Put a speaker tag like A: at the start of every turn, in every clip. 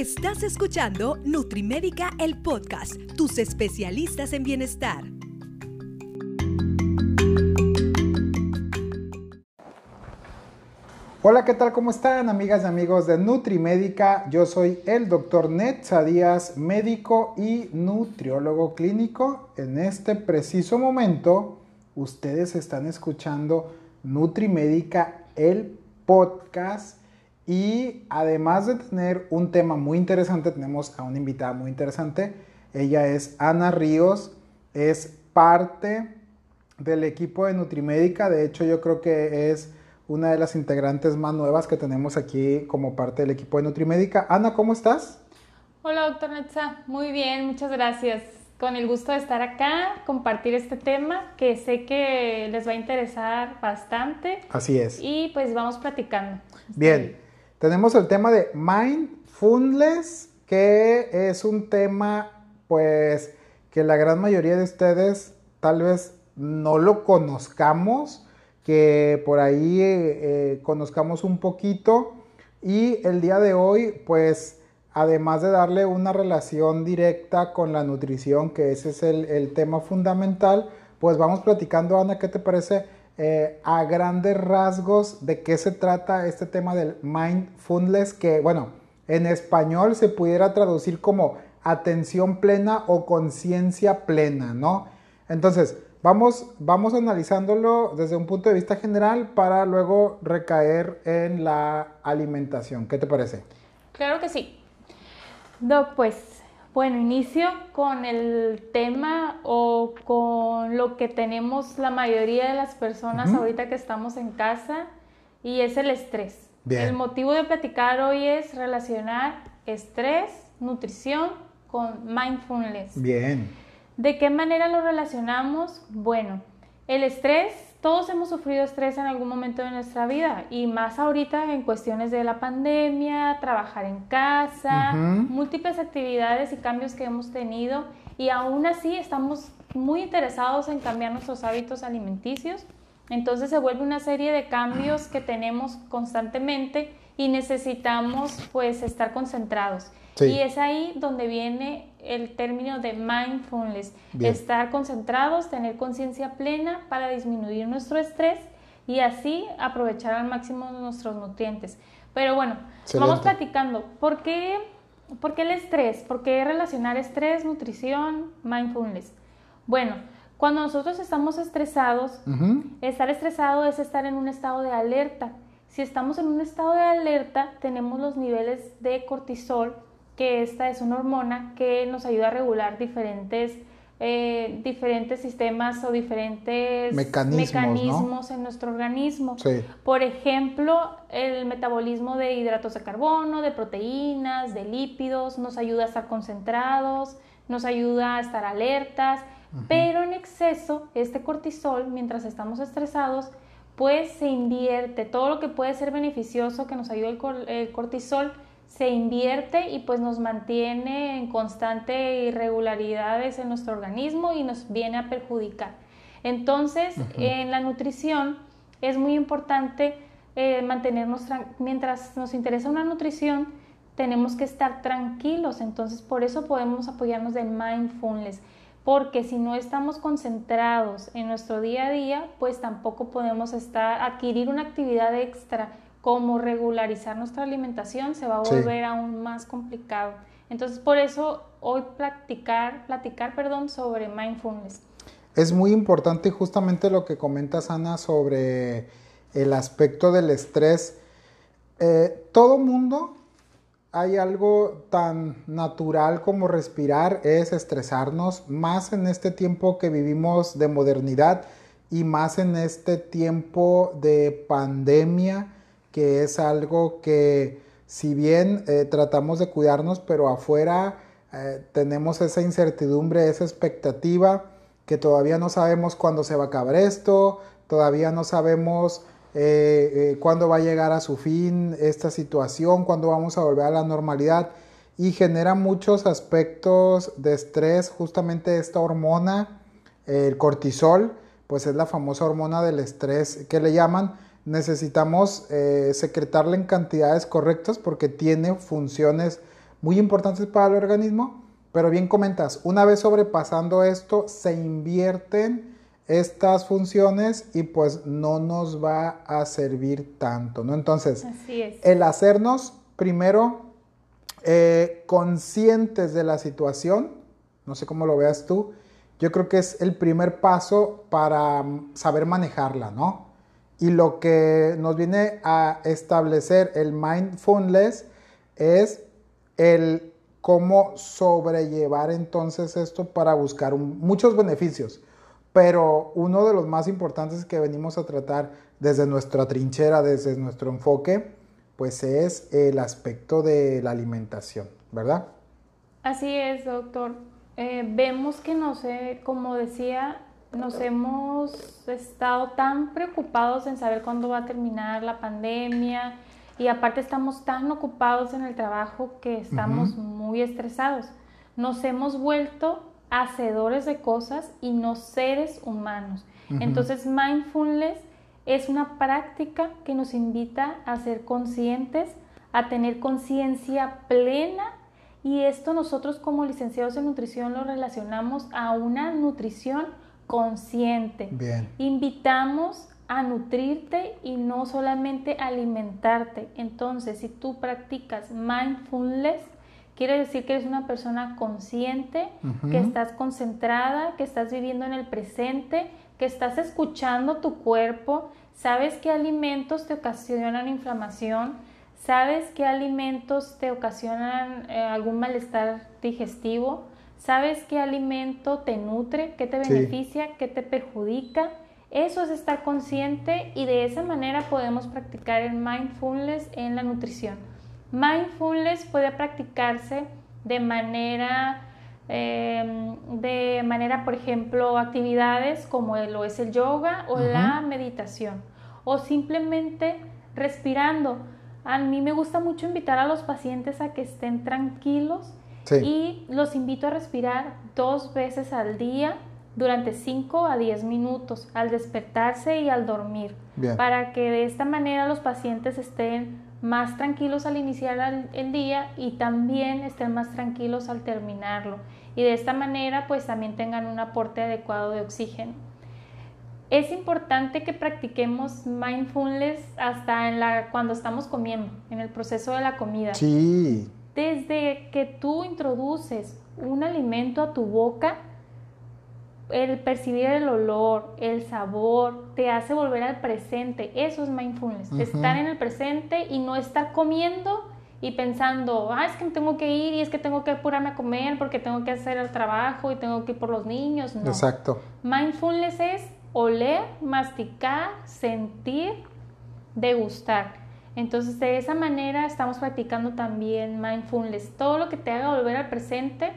A: Estás escuchando Nutrimédica, el podcast, tus especialistas en bienestar.
B: Hola, ¿qué tal? ¿Cómo están, amigas y amigos de Nutrimédica? Yo soy el doctor Netza Díaz, médico y nutriólogo clínico. En este preciso momento, ustedes están escuchando Nutrimédica, el podcast y además de tener un tema muy interesante, tenemos a una invitada muy interesante. Ella es Ana Ríos, es parte del equipo de Nutrimédica. De hecho, yo creo que es una de las integrantes más nuevas que tenemos aquí como parte del equipo de Nutrimédica. Ana, ¿cómo estás?
C: Hola, doctor Netza. Muy bien, muchas gracias. Con el gusto de estar acá, compartir este tema que sé que les va a interesar bastante.
B: Así es.
C: Y pues vamos platicando.
B: Bien. Tenemos el tema de mindfulness, que es un tema, pues, que la gran mayoría de ustedes tal vez no lo conozcamos, que por ahí eh, conozcamos un poquito. Y el día de hoy, pues, además de darle una relación directa con la nutrición, que ese es el, el tema fundamental, pues vamos platicando, Ana, ¿qué te parece? Eh, a grandes rasgos de qué se trata este tema del mindfulness, que bueno, en español se pudiera traducir como atención plena o conciencia plena, ¿no? Entonces, vamos, vamos analizándolo desde un punto de vista general para luego recaer en la alimentación. ¿Qué te parece?
C: Claro que sí. Doc, pues bueno, inicio con el tema o con lo que tenemos la mayoría de las personas ahorita que estamos en casa y es el estrés. El motivo de platicar hoy es relacionar estrés, nutrición con mindfulness.
B: Bien.
C: ¿De qué manera lo relacionamos? Bueno, el estrés todos hemos sufrido estrés en algún momento de nuestra vida y más ahorita en cuestiones de la pandemia, trabajar en casa, múltiples actividades y cambios que hemos tenido y aún así estamos muy interesados en cambiar nuestros hábitos alimenticios. Entonces se vuelve una serie de cambios que tenemos constantemente y necesitamos pues estar concentrados. Y es ahí donde viene el término de mindfulness, estar concentrados, tener conciencia plena para disminuir nuestro estrés y así aprovechar al máximo nuestros nutrientes. Pero bueno, vamos platicando. ¿Por qué, ¿Por qué el estrés? ¿Por qué relacionar estrés, nutrición, mindfulness? Bueno, cuando nosotros estamos estresados, estar estresado es estar en un estado de alerta. Si estamos en un estado de alerta, tenemos los niveles de cortisol que esta es una hormona que nos ayuda a regular diferentes, eh, diferentes sistemas o diferentes mecanismos, en nuestro organismo. Por ejemplo, el metabolismo de hidratos de carbono, de proteínas, de lípidos, nos ayuda a estar concentrados, nos ayuda a estar alertas, pero en exceso, este cortisol, mientras estamos estresados, pues se invierte. Todo lo que puede ser beneficioso que nos ayude el cortisol, se invierte y pues nos mantiene en constante irregularidades en nuestro organismo y nos viene a perjudicar. Entonces, en la nutrición es muy importante eh, mantenernos, mientras nos interesa una nutrición, tenemos que estar tranquilos, entonces por eso podemos apoyarnos de mindfulness, porque si no estamos concentrados en nuestro día a día, pues tampoco podemos estar, adquirir una actividad extra como regularizar nuestra alimentación se va a volver aún más complicado. Entonces, por eso hoy platicar, platicar perdón, sobre mindfulness.
B: Es muy importante justamente lo que comentas, Ana, sobre el aspecto del estrés. Eh, todo mundo hay algo tan natural como respirar, es estresarnos, más en este tiempo que vivimos de modernidad y más en este tiempo de pandemia que es algo que si bien eh, tratamos de cuidarnos, pero afuera eh, tenemos esa incertidumbre, esa expectativa, que todavía no sabemos cuándo se va a acabar esto, todavía no sabemos eh, cuándo va a llegar a su fin esta situación, cuándo vamos a volver a la normalidad. Y genera muchos aspectos de estrés, justamente esta hormona, el cortisol, pues es la famosa hormona del estrés que le llaman, necesitamos eh, secretarla en cantidades correctas porque tiene funciones muy importantes para el organismo, pero bien comentas, una vez sobrepasando esto, se invierten estas funciones y pues no nos va a servir tanto, ¿no? Entonces, el hacernos primero eh, conscientes de la situación, no sé cómo lo veas tú, yo creo que es el primer paso para saber manejarla, ¿no? Y lo que nos viene a establecer el mindfulness es el cómo sobrellevar entonces esto para buscar muchos beneficios. Pero uno de los más importantes que venimos a tratar desde nuestra trinchera, desde nuestro enfoque, pues es el aspecto de la alimentación, ¿verdad?
C: Así es, doctor. Eh, vemos que no sé, como decía, nos hemos estado tan preocupados en saber cuándo va a terminar la pandemia y aparte estamos tan ocupados en el trabajo que estamos muy estresados. Nos hemos vuelto hacedores de cosas y no seres humanos. Entonces, mindfulness es una práctica que nos invita a ser conscientes, a tener conciencia plena y esto nosotros como licenciados en nutrición lo relacionamos a una nutrición consciente.
B: Bien.
C: Invitamos a nutrirte y no solamente alimentarte. Entonces, si tú practicas mindfulness, Quiere decir que eres una persona consciente, que estás concentrada, que estás viviendo en el presente, que estás escuchando tu cuerpo, sabes qué alimentos te ocasionan inflamación, sabes qué alimentos te ocasionan eh, algún malestar digestivo, sabes qué alimento te nutre, qué te beneficia, qué te perjudica. Eso es estar consciente y de esa manera podemos practicar el mindfulness en la nutrición. Mindfulness puede practicarse de manera, em, de manera, por ejemplo, actividades como lo es el yoga o la meditación, o simplemente respirando. A mí me gusta mucho invitar a los pacientes a que estén tranquilos y los invito a respirar dos veces al día durante 5 a 10 minutos al despertarse y al dormir, para que de esta manera los pacientes estén más tranquilos al iniciar el día y también estén más tranquilos al terminarlo. Y de esta manera pues también tengan un aporte adecuado de oxígeno. Es importante que practiquemos mindfulness hasta en la, cuando estamos comiendo, en el proceso de la comida.
B: Sí.
C: Desde que tú introduces un alimento a tu boca, el percibir el olor, el sabor, te hace volver al presente. Eso es mindfulness, estar en el presente y no estar comiendo y pensando, ah, es que tengo que ir y es que tengo que apurarme a comer porque tengo que hacer el trabajo y tengo que ir por los niños. No.
B: Exacto.
C: Mindfulness es oler, masticar, sentir, degustar. Entonces, de esa manera estamos practicando también mindfulness. Todo lo que te haga volver al presente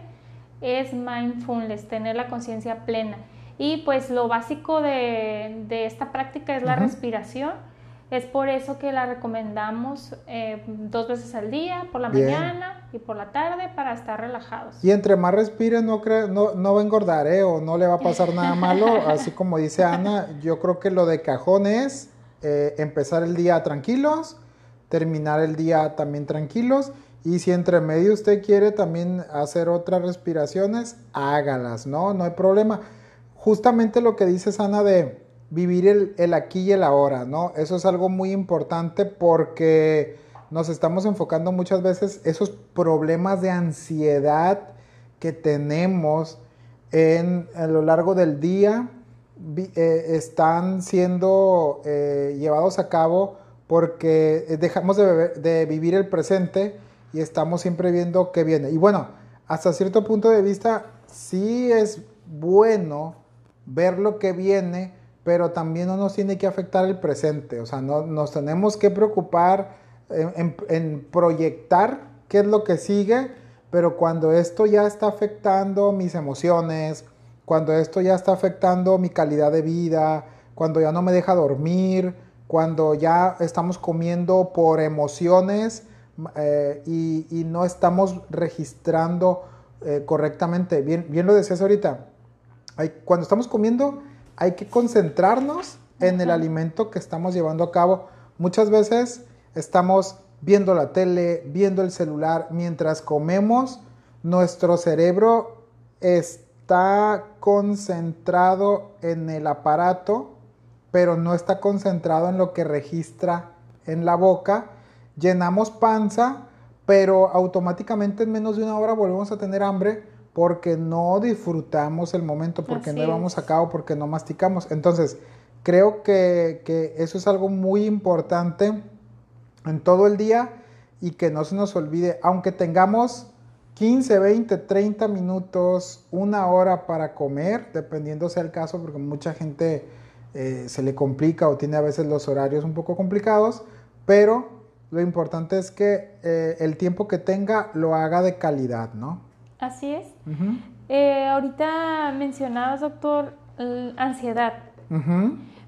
C: es mindfulness, tener la conciencia plena. Y pues lo básico de, esta práctica es la respiración. Es por eso que la recomendamos eh, dos veces al día, por la mañana y por la tarde, para estar relajados.
B: Y entre más respire, no, no, no va a engordar, ¿eh? O no le va a pasar nada malo. Así como dice Ana, yo creo que lo de cajón es eh, empezar el día tranquilos, terminar el día también tranquilos y si entre medio usted quiere también hacer otras respiraciones, hágalas, ¿no? No hay problema. Justamente lo que dice Ana de vivir el, aquí y el ahora, ¿no? Eso es algo muy importante porque nos estamos enfocando muchas veces esos problemas de ansiedad que tenemos en, a lo largo del día eh, están siendo eh, llevados a cabo porque dejamos de, de vivir el presente y estamos siempre viendo qué viene. Y bueno, hasta cierto punto de vista, sí es bueno ver lo que viene, pero también no nos tiene que afectar el presente. O sea, no, nos tenemos que preocupar en, proyectar qué es lo que sigue, pero cuando esto ya está afectando mis emociones, cuando esto ya está afectando mi calidad de vida, cuando ya no me deja dormir, cuando ya estamos comiendo por emociones, eh, y, no estamos registrando eh, correctamente. Bien, bien lo decías ahorita, hay, cuando estamos comiendo hay que concentrarnos en el alimento que estamos llevando a cabo. Muchas veces estamos viendo la tele, viendo el celular, mientras comemos, nuestro cerebro está concentrado en el aparato, pero no está concentrado en lo que registra en la boca. Llenamos panza, pero automáticamente en menos de una hora volvemos a tener hambre porque no disfrutamos el momento, porque no llevamos a cabo, porque no masticamos. Entonces, creo que, que, eso es algo muy importante en todo el día y que no se nos olvide, aunque tengamos 15, 20, 30 minutos, una hora para comer, dependiendo sea el caso, porque mucha gente eh, se le complica o tiene a veces los horarios un poco complicados, pero lo importante es que eh, el tiempo que tenga lo haga de calidad, ¿no?
C: Así es. Eh, ahorita mencionabas, doctor, ansiedad.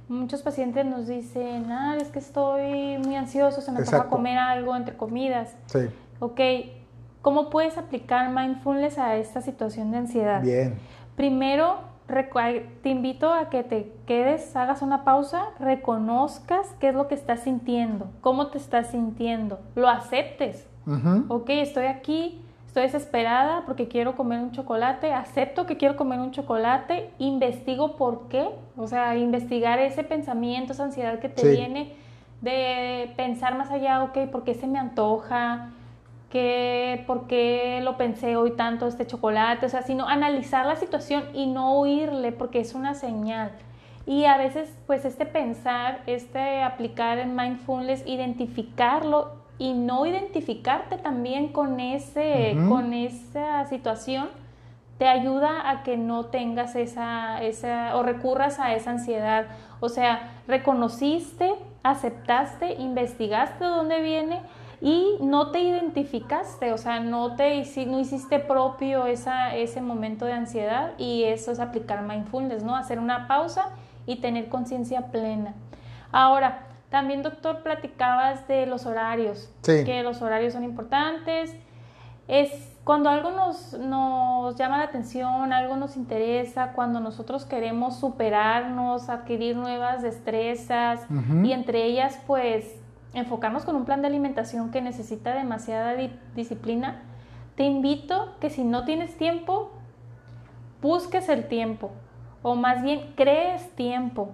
C: Muchos pacientes nos dicen, ah, es que estoy muy ansioso, se me toca comer algo entre comidas.
B: Sí.
C: Ok, ¿cómo puedes aplicar mindfulness a esta situación de ansiedad?
B: Bien.
C: Primero, te invito a que te quedes, hagas una pausa, reconozcas qué es lo que estás sintiendo, cómo te estás sintiendo, lo aceptes. Ok, estoy aquí, estoy desesperada porque quiero comer un chocolate, acepto que quiero comer un chocolate, investigo por qué, o sea, investigar ese pensamiento, esa ansiedad que te viene de pensar más allá, ok, ¿por qué se me antoja? Por qué lo pensé hoy tanto este chocolate, o sea, sino analizar la situación y no huirle porque es una señal. Y a veces, pues este pensar, este aplicar en mindfulness, identificarlo y no identificarte también con, ese, con esa situación, te ayuda a que no tengas esa, esa, o recurras a esa ansiedad. O sea, reconociste, aceptaste, investigaste de dónde viene y no te identificaste, o sea, no, te, no hiciste propio esa, ese momento de ansiedad y eso es aplicar mindfulness, ¿no? Hacer una pausa y tener conciencia plena. Ahora, también doctor, platicabas de los horarios, que los horarios son importantes. Es cuando algo nos, nos, llama la atención, algo nos interesa, cuando nosotros queremos superarnos, adquirir nuevas destrezas y entre ellas pues enfocarnos con un plan de alimentación que necesita demasiada disciplina, te invito que si no tienes tiempo, busques el tiempo o más bien crees tiempo.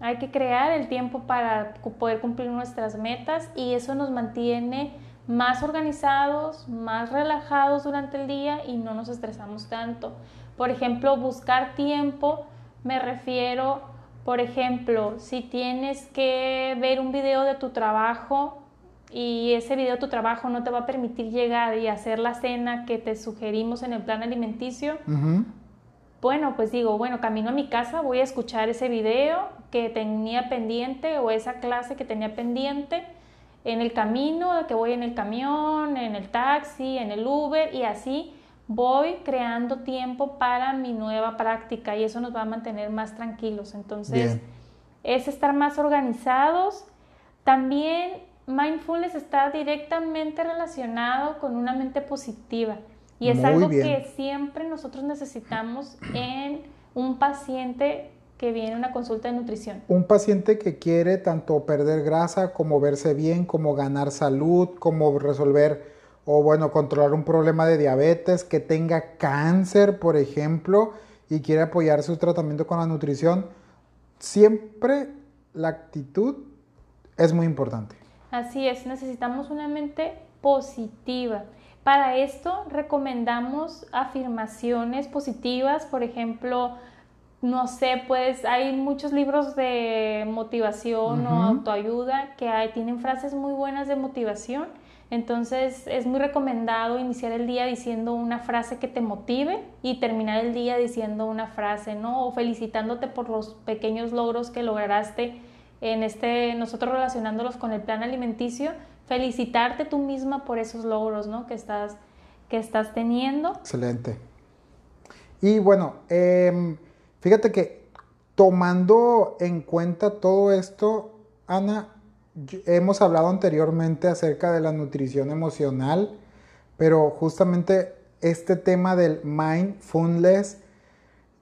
C: Hay que crear el tiempo para poder cumplir nuestras metas y eso nos mantiene más organizados, más relajados durante el día y no nos estresamos tanto. Por ejemplo, buscar tiempo me refiero por ejemplo, si tienes que ver un video de tu trabajo y ese video de tu trabajo no te va a permitir llegar y hacer la cena que te sugerimos en el plan alimenticio, bueno, pues digo, bueno, camino a mi casa, voy a escuchar ese video que tenía pendiente o esa clase que tenía pendiente en el camino, que voy en el camión, en el taxi, en el Uber y así voy creando tiempo para mi nueva práctica y eso nos va a mantener más tranquilos. Entonces, es estar más organizados. También mindfulness está directamente relacionado con una mente positiva y es algo que siempre nosotros necesitamos en un paciente que viene a una consulta de nutrición.
B: Un paciente que quiere tanto perder grasa como verse bien, como ganar salud, como resolver o bueno, controlar un problema de diabetes, que tenga cáncer, por ejemplo, y quiere apoyar su tratamiento con la nutrición, siempre la actitud es muy importante.
C: Así es, necesitamos una mente positiva. Para esto recomendamos afirmaciones positivas, por ejemplo, no sé, pues hay muchos libros de motivación o autoayuda que tienen frases muy buenas de motivación entonces es muy recomendado iniciar el día diciendo una frase que te motive y terminar el día diciendo una frase, ¿no? O felicitándote por los pequeños logros que lograste en este, nosotros relacionándolos con el plan alimenticio, felicitarte tú misma por esos logros, ¿no? Que estás, que estás teniendo.
B: Excelente. Y bueno, em, fíjate que tomando en cuenta todo esto, Ana, hemos hablado anteriormente acerca de la nutrición emocional, pero justamente este tema del mindfulness,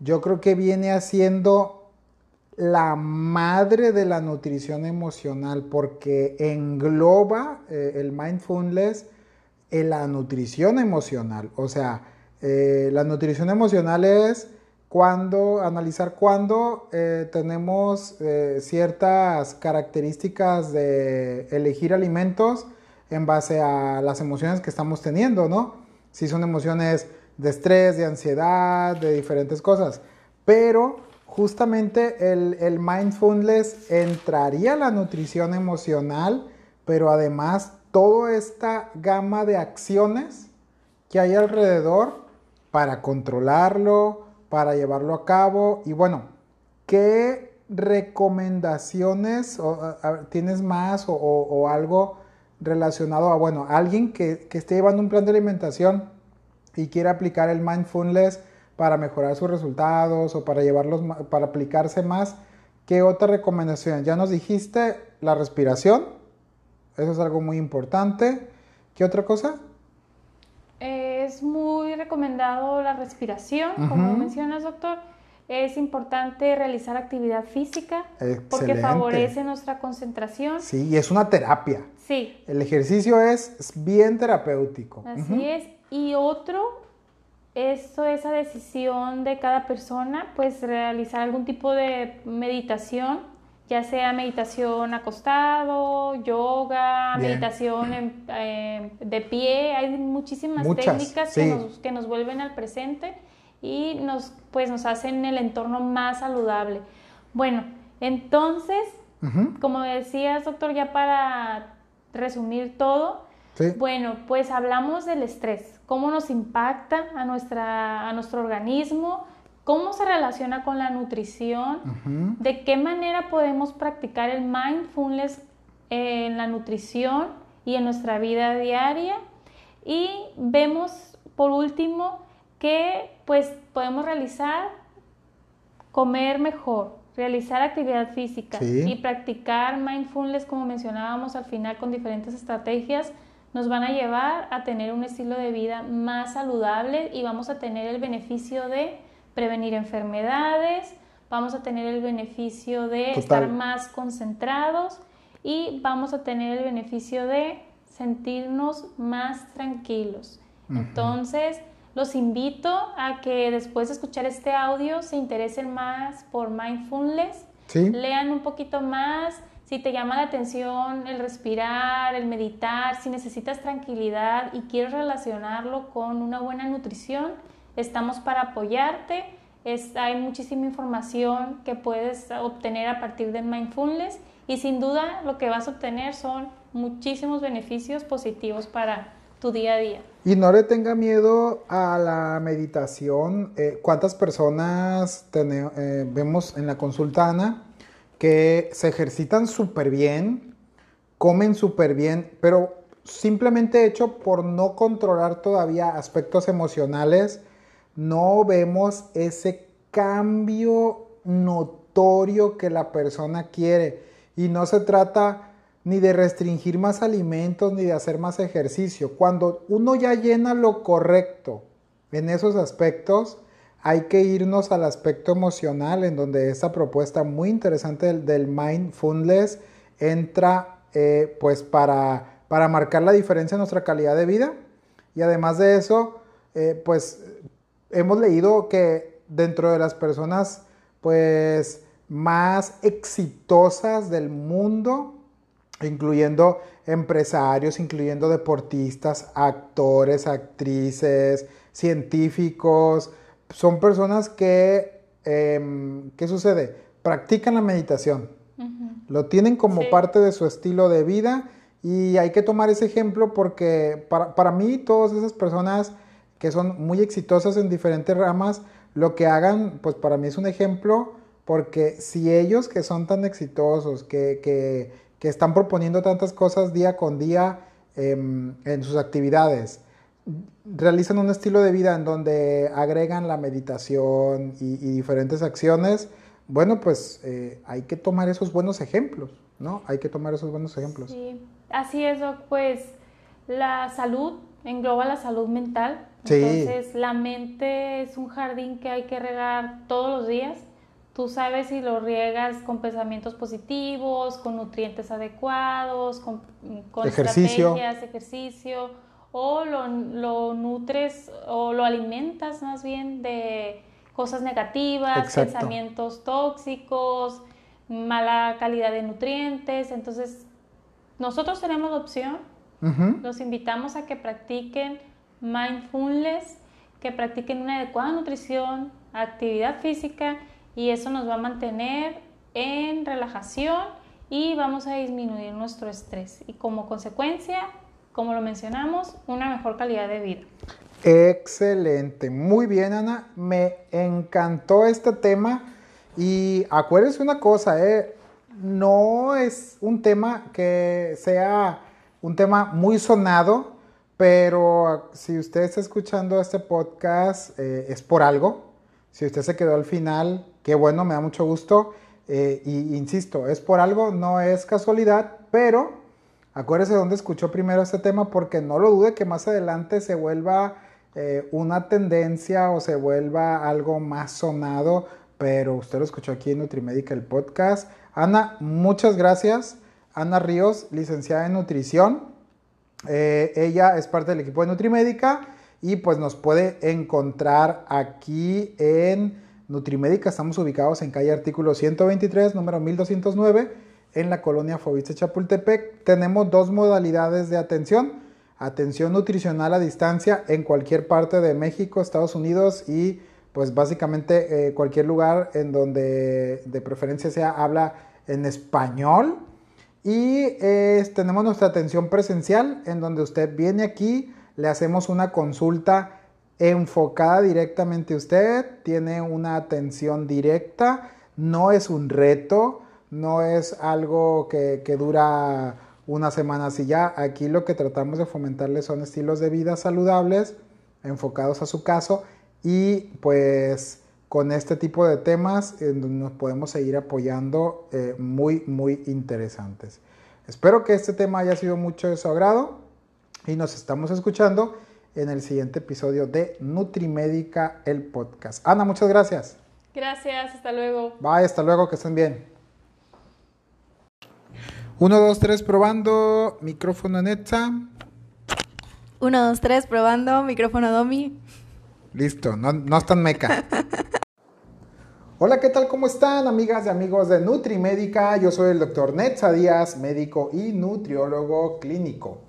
B: yo creo que viene haciendo la madre de la nutrición emocional porque engloba eh, el mindfulness en la nutrición emocional. O sea, eh, la nutrición emocional es cuando, analizar cuándo eh, tenemos ciertas características de elegir alimentos en base a las emociones que estamos teniendo, ¿no? Si son emociones de estrés, de ansiedad, de diferentes cosas. Pero justamente el, mindfulness entraría a la nutrición emocional, pero además toda esta gama de acciones que hay alrededor para controlarlo, para llevarlo a cabo. Y bueno, ¿qué recomendaciones tienes más o, algo relacionado a, bueno, alguien que, que esté llevando un plan de alimentación y quiere aplicar el mindfulness? para mejorar sus resultados o para llevarlos, para aplicarse más. ¿Qué otra recomendación? Ya nos dijiste la respiración, eso es algo muy importante. ¿Qué otra cosa?
C: Es muy recomendado la respiración, como mencionas, doctor. Es importante realizar actividad física porque favorece nuestra concentración.
B: Sí, y es una terapia.
C: Sí.
B: El ejercicio es bien terapéutico.
C: Así es. Y otro esto, esa decisión de cada persona, pues realizar algún tipo de meditación, ya sea meditación acostado, yoga, meditación de pie, hay muchísimas técnicas que, nos, que, nos, vuelven al presente y nos, pues, nos hacen el entorno más saludable. Bueno, entonces, como decías, doctor, ya para resumir todo, bueno, pues hablamos del estrés. Cómo nos impacta a, nuestra, a nuestro organismo, cómo se relaciona con la nutrición, de qué manera podemos practicar el mindfulness en la nutrición y en nuestra vida diaria. Y vemos por último que pues podemos realizar comer mejor, realizar actividad física y practicar mindfulness como mencionábamos al final con diferentes estrategias nos van a llevar a tener un estilo de vida más saludable y vamos a tener el beneficio de prevenir enfermedades, vamos a tener el beneficio de estar más concentrados y vamos a tener el beneficio de sentirnos más tranquilos. Entonces, los invito a que después de escuchar este audio se interesen más por mindfulness, lean un poquito más, si te llama la atención el respirar, el meditar, si necesitas tranquilidad y quieres relacionarlo con una buena nutrición, estamos para apoyarte. hay muchísima información que puedes obtener a partir de mindfulness y sin duda lo que vas a obtener son muchísimos beneficios positivos para tu día a día.
B: Y no le tenga miedo a la meditación. Eh, ¿Cuántas personas eh, vemos en la consulta, Ana? que se ejercitan súper bien, comen súper bien, pero simplemente hecho por no controlar todavía aspectos emocionales, no vemos ese cambio notorio que la persona quiere. Y no se trata ni de restringir más alimentos ni de hacer más ejercicio. Cuando uno ya llena lo correcto en esos aspectos, hay que irnos al aspecto emocional, en donde esta propuesta muy interesante del, mindfulness entra eh, pues para, para, marcar la diferencia en nuestra calidad de vida. Y además de eso, eh, pues hemos leído que dentro de las personas pues más exitosas del mundo, incluyendo empresarios, incluyendo deportistas, actores, actrices, científicos, son personas que, em, ¿qué sucede? Practican la meditación, lo tienen como parte de su estilo de vida y hay que tomar ese ejemplo porque para, para mí todas esas personas que son muy exitosas en diferentes ramas, lo que hagan, pues para mí es un ejemplo porque si ellos que son tan exitosos, que, que, que están proponiendo tantas cosas día con día em, en sus actividades, realizan un estilo de vida en donde agregan la meditación y, diferentes acciones, bueno, pues eh, hay que tomar esos buenos ejemplos, ¿no? Hay que tomar esos buenos ejemplos.
C: Sí, así es, pues la salud engloba la salud mental. Entonces, la mente es un jardín que hay que regar todos los días Tú sabes si lo riegas con pensamientos positivos, con nutrientes adecuados, con, con
B: Ejercicio.
C: estrategias, ejercicio, o lo, lo nutres o lo alimentas más bien de cosas negativas,
B: Exacto.
C: pensamientos tóxicos, mala calidad de nutrientes. Entonces, nosotros tenemos la opción Los invitamos a que practiquen mindfulness, que practiquen una adecuada nutrición, actividad física y eso nos va a mantener en relajación y vamos a disminuir nuestro estrés. Y como consecuencia, como lo mencionamos, una mejor calidad de vida.
B: Excelente, muy bien Ana, me encantó este tema. Y acuérdense una cosa, ¿eh? no es un tema que sea un tema muy sonado, pero si usted está escuchando este podcast eh, es por algo, si usted se quedó al final, qué bueno, me da mucho gusto eh, y insisto, es por algo, no es casualidad, pero acuérdese dónde escuchó primero este tema porque no lo dude que más adelante se vuelva eh, una tendencia o se vuelva algo más sonado, pero usted lo escuchó aquí en Nutrimédica, el podcast. Ana, muchas gracias. Ana Ríos, licenciada en nutrición. Eh, ella es parte del equipo de Nutrimédica y pues nos puede encontrar aquí en Nutrimédica. Estamos ubicados en calle artículo 123, número 1209, en la colonia Foviste Chapultepec. Tenemos dos modalidades de atención. Atención nutricional a distancia en cualquier parte de México, Estados Unidos y pues básicamente eh, cualquier lugar en donde de preferencia sea habla en español. Y eh, tenemos nuestra atención presencial en donde usted viene aquí, le hacemos una consulta enfocada directamente a usted, tiene una atención directa, no es un reto, no es algo que, que dura una semana así ya. Aquí lo que tratamos de fomentarle son estilos de vida saludables, enfocados a su caso y pues con este tipo de temas en donde nos podemos seguir apoyando eh, muy, muy interesantes. Espero que este tema haya sido mucho de su agrado y nos estamos escuchando en el siguiente episodio de Nutrimédica, el podcast. Ana, muchas gracias.
C: Gracias, hasta luego.
B: Bye, hasta luego, que estén bien. 1, 2, 3, probando. Micrófono Netza.
D: 1, 2, 3, probando. Micrófono Domi.
B: Listo, no, no están meca. Hola, ¿qué tal? ¿Cómo están, amigas y amigos de Nutrimédica? Yo soy el doctor Netza Díaz, médico y nutriólogo clínico.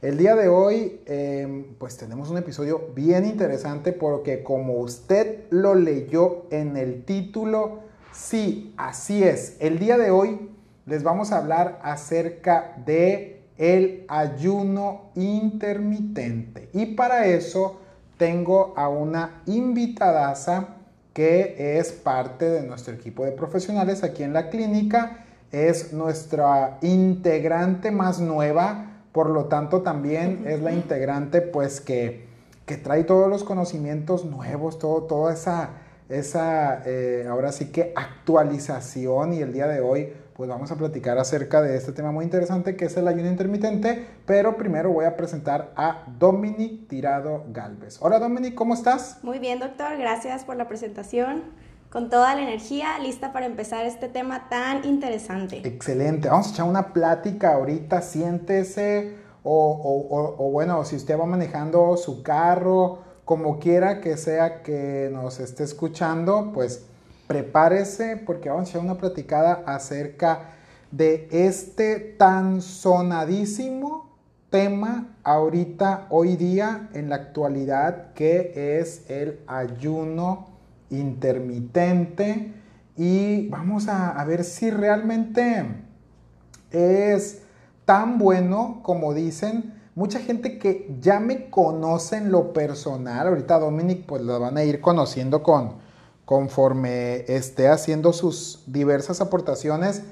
B: El día de hoy, eh, pues tenemos un episodio bien interesante porque como usted lo leyó en el título, sí, así es. El día de hoy les vamos a hablar acerca de el ayuno intermitente. Y para eso tengo a una invitadaza que es parte de nuestro equipo de profesionales aquí en la clínica. Es nuestra integrante más nueva, por lo tanto también es la integrante pues que, que trae todos los conocimientos nuevos, todo, toda esa, esa eh, ahora sí que actualización y el día de hoy pues vamos a platicar acerca de este tema muy interesante que es el ayuno intermitente, pero primero voy a presentar a Dominic Tirado Galvez. Hola Dominic, ¿cómo estás?
D: Muy bien, doctor. Gracias por la presentación. Con toda la energía, lista para empezar este tema tan interesante.
B: Excelente. Vamos a echar una plática ahorita. Siéntese o, o, o, o bueno, si usted va manejando su carro, como quiera que sea que nos esté escuchando, pues prepárese porque vamos a echar una platicada acerca de este tan sonadísimo tema ahorita, hoy día, en la actualidad, que es el ayuno intermitente. Y vamos a, ver si realmente es tan bueno como dicen. Mucha gente que ya me conoce en lo personal, ahorita Dominic pues lo van a ir conociendo con, conforme esté haciendo sus diversas aportaciones.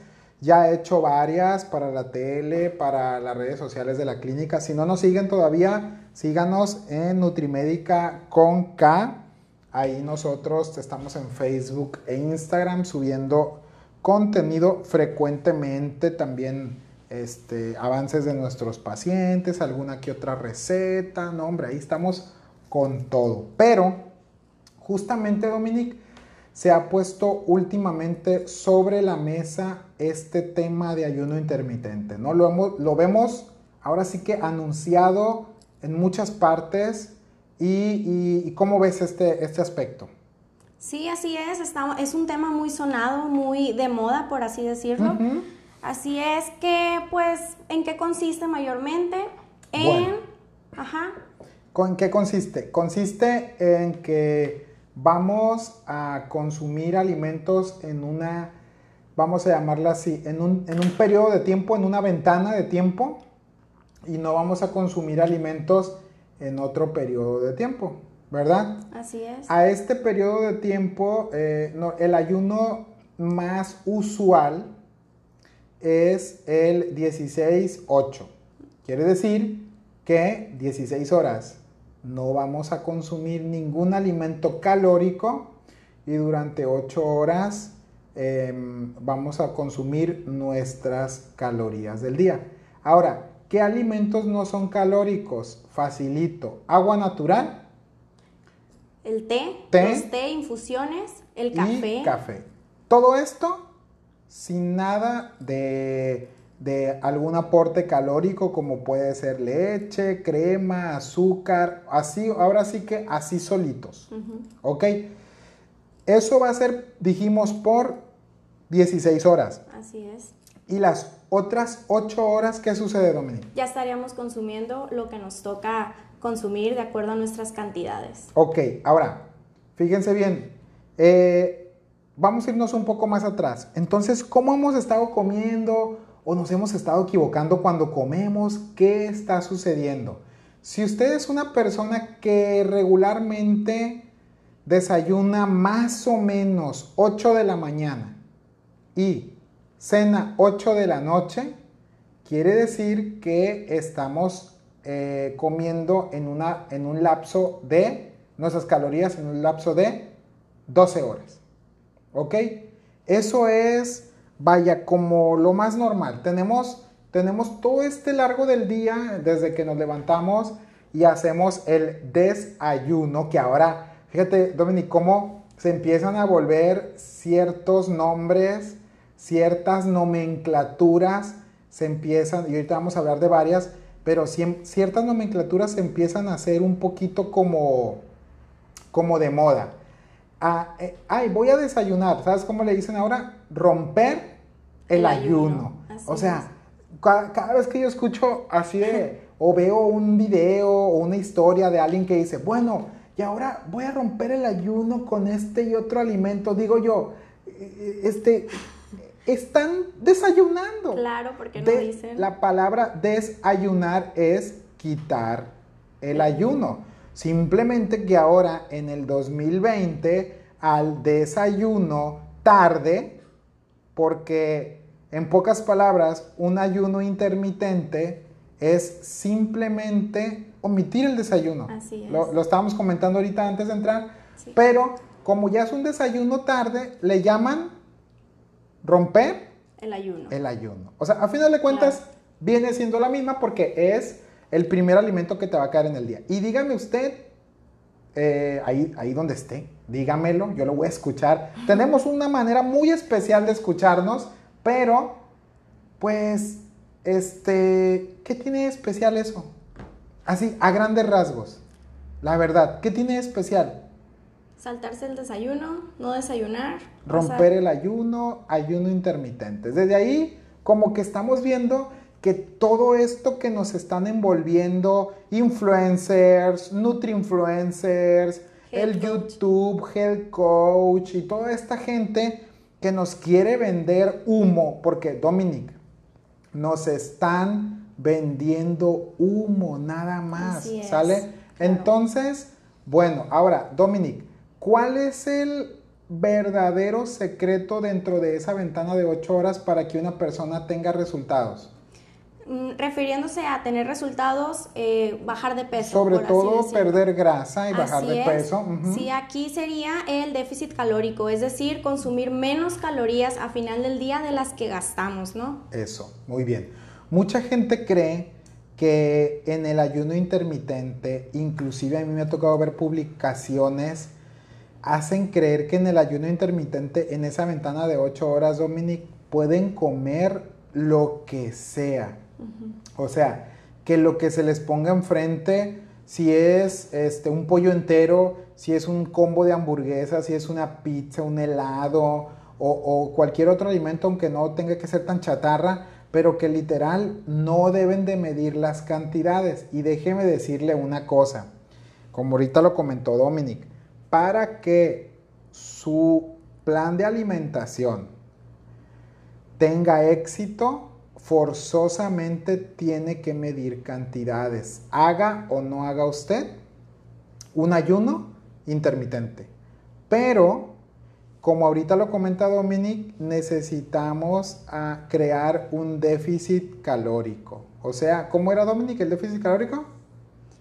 B: Ya he hecho varias para la tele, para las redes sociales de la clínica. Si no nos siguen todavía, síganos en Nutrimédica con K. Ahí nosotros estamos en Facebook e Instagram subiendo contenido frecuentemente, también este, avances de nuestros pacientes, alguna que otra receta. No, hombre, ahí estamos con todo. Pero, justamente, Dominic, se ha puesto últimamente sobre la mesa este tema de ayuno intermitente, ¿no? Lo, hemos, lo vemos ahora sí que anunciado en muchas partes y, ¿cómo ves este, este aspecto?
D: Sí, así es, es un tema muy sonado, muy de moda, por así decirlo. Así es que, pues, ¿en qué consiste mayormente? En... Ajá.
B: ¿En qué consiste? Consiste en que vamos a consumir alimentos en una, vamos a llamarla así, en un, en un periodo de tiempo, en una ventana de tiempo, y no vamos a consumir alimentos en otro periodo de tiempo, ¿verdad?
D: Así es.
B: A este periodo de tiempo, eh, el ayuno más usual es el 16-8. Quiere decir que 16 horas no vamos a consumir ningún alimento calórico y durante 8 horas em, vamos a consumir nuestras calorías del día. Ahora, ¿qué alimentos no son calóricos? Facilito. Agua natural.
D: El té, té los té, infusiones, el café.
B: Y café. Todo esto sin nada de de algún aporte calórico como puede ser leche, crema, azúcar, así, ahora sí que así solitos. ¿Ok? Eso va a ser, dijimos, por 16 horas.
D: Así es.
B: Y las otras 8 horas, ¿qué sucede, Dominique?
D: Ya estaríamos consumiendo lo que nos toca consumir de acuerdo a nuestras cantidades.
B: Ok, ahora, fíjense bien. Eh, vamos a irnos un poco más atrás. Entonces, ¿cómo hemos estado comiendo? O nos hemos estado equivocando cuando comemos, ¿qué está sucediendo? Si usted es una persona que regularmente desayuna más o menos 8 de la mañana y cena 8 de la noche, quiere decir que estamos eh, comiendo en, una, en un lapso de nuestras calorías, en un lapso de 12 horas. ¿Ok? Eso es vaya, como lo más normal. Tenemos, tenemos todo este largo del día, desde que nos levantamos y hacemos el desayuno, que ahora, fíjate, Dominic, cómo se empiezan a volver ciertos nombres, ciertas nomenclaturas, se empiezan, y ahorita vamos a hablar de varias, pero ciertas nomenclaturas se empiezan a hacer un poquito como, como de moda. Eh, ay, voy a desayunar, ¿sabes cómo le dicen ahora? Romper el, ayuno. O sea, cada, vez que yo escucho así de, o veo un video o una historia de alguien que dice, bueno, y ahora voy a romper el ayuno con este y otro alimento, digo yo, eh, este, están desayunando.
D: Claro, porque no dicen.
B: La palabra desayunar es quitar el ayuno. Simplemente que ahora en el 2020 al desayuno tarde, porque en pocas palabras, un ayuno intermitente es simplemente omitir el desayuno.
D: Así es.
B: Lo, estábamos comentando ahorita antes de entrar, pero como ya es un desayuno tarde, le llaman romper
D: el ayuno.
B: El ayuno. O sea, a final de cuentas, viene siendo la misma porque es el primer alimento que te va a caer en el día. Y dígame usted, eh, ahí, ahí donde esté, dígamelo, yo lo voy a escuchar. Tenemos una manera muy especial de escucharnos, pero, pues, este, ¿qué tiene de especial eso? Así, a grandes rasgos. La verdad, ¿qué tiene de especial?
D: Saltarse el desayuno, no desayunar.
B: Romper el ayuno, ayuno intermitente. Desde ahí, como que estamos viendo que todo esto que nos están envolviendo, influencers, nutri-influencers, el YouTube, Health Coach y toda esta gente que nos quiere vender humo, porque Dominic, nos están vendiendo humo nada más, ¿sale? Entonces, bueno, ahora, Dominic, ¿cuál es el verdadero secreto dentro de esa ventana de 8 horas para que una persona tenga resultados?
D: Mm, refiriéndose a tener resultados, eh, bajar de peso.
B: Sobre todo perder grasa y bajar de peso.
D: Sí, aquí sería el déficit calórico, es decir, consumir menos calorías a final del día de las que gastamos, ¿no?
B: Eso, muy bien. Mucha gente cree que en el ayuno intermitente, inclusive a mí me ha tocado ver publicaciones hacen creer que en el ayuno intermitente, en esa ventana de 8 horas, Dominic, pueden comer lo que sea. O sea, que lo que se les ponga enfrente, si es este, un pollo entero, si es un combo de hamburguesas, si es una pizza, un helado o, o cualquier otro alimento, aunque no tenga que ser tan chatarra, pero que literal no deben de medir las cantidades. Y déjeme decirle una cosa, como ahorita lo comentó Dominic, para que su plan de alimentación tenga éxito, forzosamente tiene que medir cantidades. Haga o no haga usted un ayuno intermitente. Pero, como ahorita lo comenta Dominic, necesitamos ah, crear un déficit calórico. O sea, ¿cómo era Dominic el déficit calórico?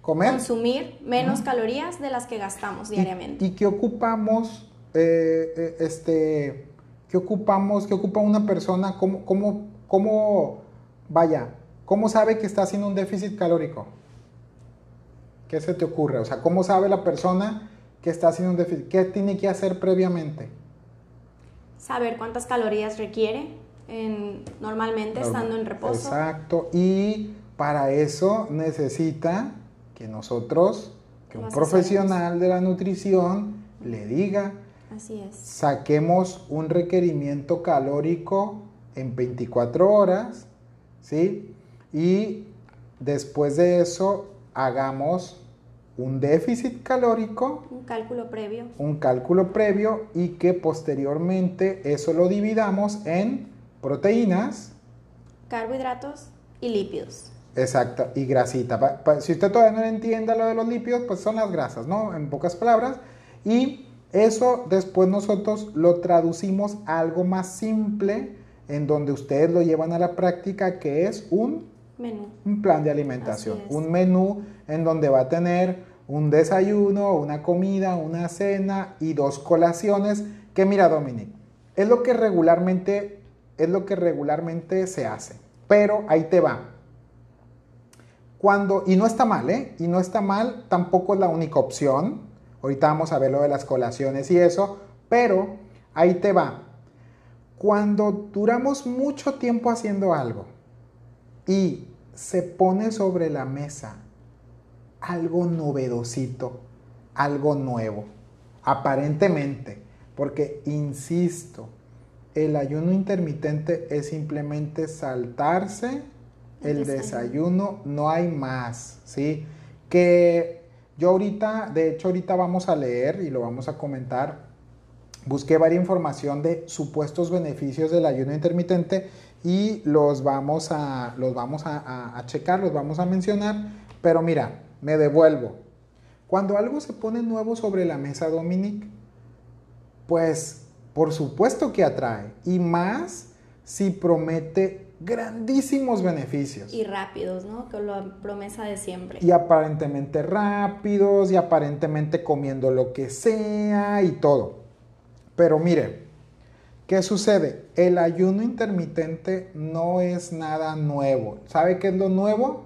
D: Comer. Consumir menos calorías de las que gastamos diariamente.
B: ¿Y, qué ocupamos? Eh, eh, este, ¿Qué ocupamos? ¿Qué ocupa una persona? ¿Cómo, cómo, cómo, vaya, cómo sabe que está haciendo un déficit calórico? ¿Qué se te ocurre? O sea, ¿cómo sabe la persona que está haciendo un déficit? ¿Qué tiene que hacer previamente?
D: Saber cuántas calorías requiere normalmente estando en reposo.
B: Exacto. Y para eso necesita que nosotros, que un profesional de la nutrición le diga,
D: Así es.
B: saquemos un requerimiento calórico en 24 horas, ¿sí? Y después de eso hagamos un déficit calórico.
D: Un cálculo previo.
B: Un cálculo previo y que posteriormente eso lo dividamos en proteínas.
D: Carbohidratos y lípidos.
B: Exacto, y grasita. si usted todavía no entiende lo de los lípidos, pues son las grasas, ¿no? En pocas palabras. Y eso después nosotros lo traducimos a algo más simple, en donde ustedes lo llevan a la práctica, que es un
D: menú.
B: Un plan de alimentación. Un menú en donde va a tener un desayuno, una comida, una cena y dos colaciones. Que mira, Dominic, es lo que regularmente, es lo que regularmente se hace. Pero ahí te va cuando, y no está mal, ¿eh? Y no está mal, tampoco es la única opción. Ahorita vamos a ver lo de las colaciones y eso, pero ahí te va. Cuando duramos mucho tiempo haciendo algo y se pone sobre la mesa algo novedosito, algo nuevo, aparentemente, porque, insisto, el ayuno intermitente es simplemente saltarse el desayuno, no hay más, ¿sí? Que yo ahorita, de hecho ahorita vamos a leer y lo vamos a comentar, busqué varias información de supuestos beneficios del ayuno intermitente y los vamos a, los vamos a, checar, los vamos a mencionar, pero mira, me devuelvo. Cuando algo se pone nuevo sobre la mesa, Dominic, pues por supuesto que atrae, y más si promete grandísimos beneficios.
D: Y rápidos, ¿no? Con la promesa de siempre.
B: Y aparentemente rápidos y aparentemente comiendo lo que sea y todo. Pero mire, ¿qué sucede? El ayuno intermitente no es nada nuevo. ¿Sabe qué es lo nuevo?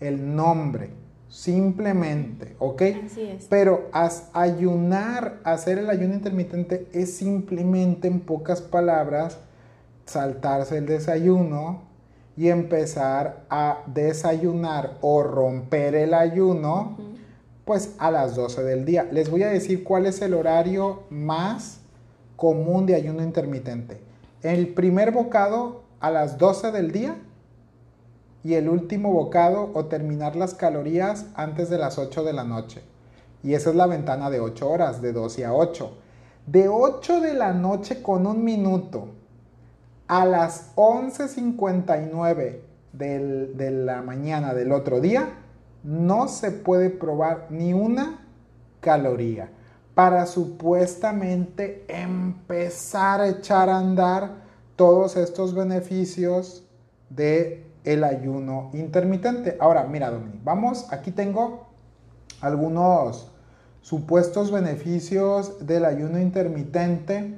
B: El nombre. Simplemente, ¿ok?
D: Así es.
B: Pero ayunar, hacer el ayuno intermitente es simplemente, en pocas palabras, saltarse el desayuno y empezar a desayunar o romper el ayuno, pues a las 12 del día. Les voy a decir cuál es el horario más común de ayuno intermitente. El primer bocado a las 12 del día y el último bocado o terminar las calorías antes de las 8 de la noche. Y esa es la ventana de 8 horas, de 12 a 8. De 8 de la noche con un minuto a las 11.59 de la mañana del otro día, no se puede probar ni una caloría para supuestamente empezar a echar a andar todos estos beneficios de el ayuno intermitente. Ahora, mira, Dominic, vamos, aquí tengo algunos supuestos beneficios del ayuno intermitente.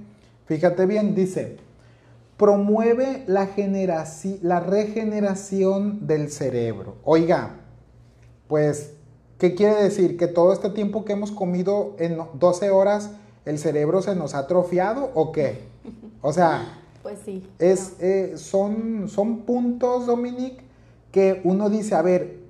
B: Fíjate bien, dice, promueve la, la regeneración del cerebro. Oiga, pues, ¿qué quiere decir? Que todo este tiempo que hemos comido en 12 horas ¿El cerebro se nos ha atrofiado o qué? O sea,
D: Pues sí.
B: es, eh, son, son puntos, Dominic, que uno dice, a ver,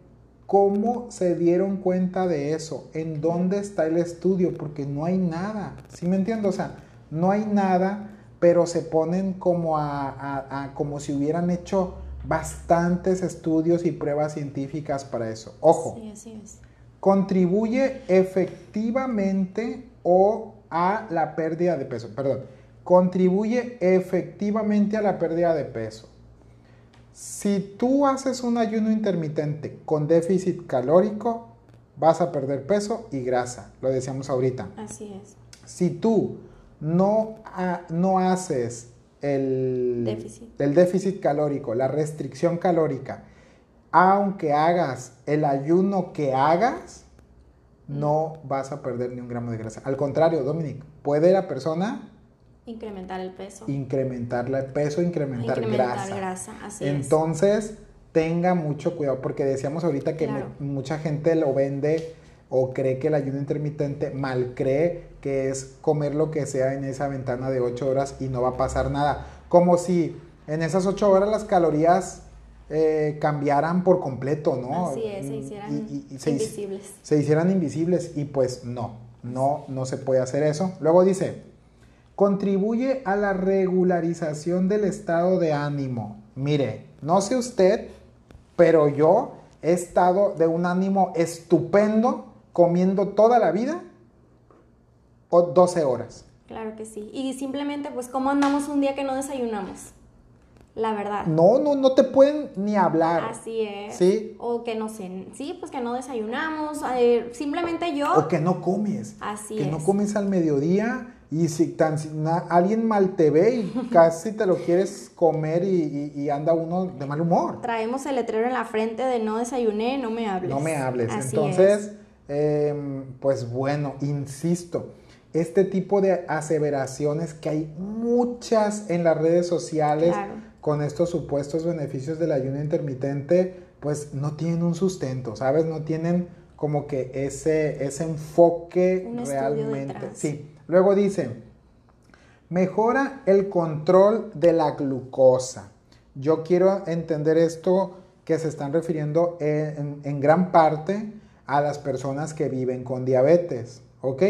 B: ¿cómo se dieron cuenta de eso? ¿En dónde está el estudio? Porque no hay nada, ¿sí me entiendo? O sea, no hay nada, pero se ponen como, a, a- a- como si hubieran hecho bastantes estudios y pruebas científicas para eso. Ojo,
D: Sí, así es.
B: Contribuye efectivamente o a la pérdida de peso. Perdón, contribuye efectivamente a la pérdida de peso. Si tú haces un ayuno intermitente con déficit calórico, vas a perder peso y grasa, lo decíamos ahorita.
D: Así es.
B: Si tú no, ha- no haces el
D: Déficit.
B: el déficit calórico, la restricción calórica, aunque hagas el ayuno que hagas, no vas a perder ni un gramo de grasa. Al contrario, Dominic, puede la persona
D: Incrementar el peso.
B: incrementar el peso, incrementar,
D: Incrementar
B: grasa.
D: grasa, así es.
B: Entonces, tenga mucho cuidado porque decíamos ahorita que
D: Claro.
B: mucha gente lo vende o cree que el ayuno intermitente mal cree que es comer lo que sea en esa ventana de 8 horas y no va a pasar nada. Como si en esas 8 horas las calorías eh, cambiaran por completo, ¿no?
D: Así es, se hicieran
B: y- y se hic-
D: invisibles.
B: se hicieran invisibles y pues no, no, no se puede hacer eso. Luego dice, contribuye a la regularización del estado de ánimo. Mire, no sé usted, pero yo he estado de un ánimo estupendo comiendo toda la vida o 12 horas.
D: Claro que sí. Y simplemente, pues, ¿cómo andamos un día que no desayunamos? La verdad.
B: No, no, no te pueden ni hablar.
D: Así es.
B: Sí.
D: O que no sé, sí, pues que no desayunamos. eh, simplemente yo.
B: O que no comes.
D: Así
B: que no
D: es.
B: comes al mediodía y si tan, si na- alguien mal te ve y casi te lo quieres comer y, y- y anda uno de mal humor.
D: Traemos el letrero en la frente de no desayuné, no me hables.
B: No me hables.
D: Así
B: Entonces,
D: es.
B: em, pues bueno, insisto, este tipo de aseveraciones que hay muchas en las redes sociales
D: Claro.
B: Con estos supuestos beneficios del ayuno intermitente, pues no tienen un sustento, ¿sabes? No tienen como que ese, ese enfoque
D: Un
B: realmente. Sí. Luego dice, mejora el control de la glucosa. Yo quiero entender esto que se están refiriendo en, en gran parte a las personas que viven con diabetes, ¿ok?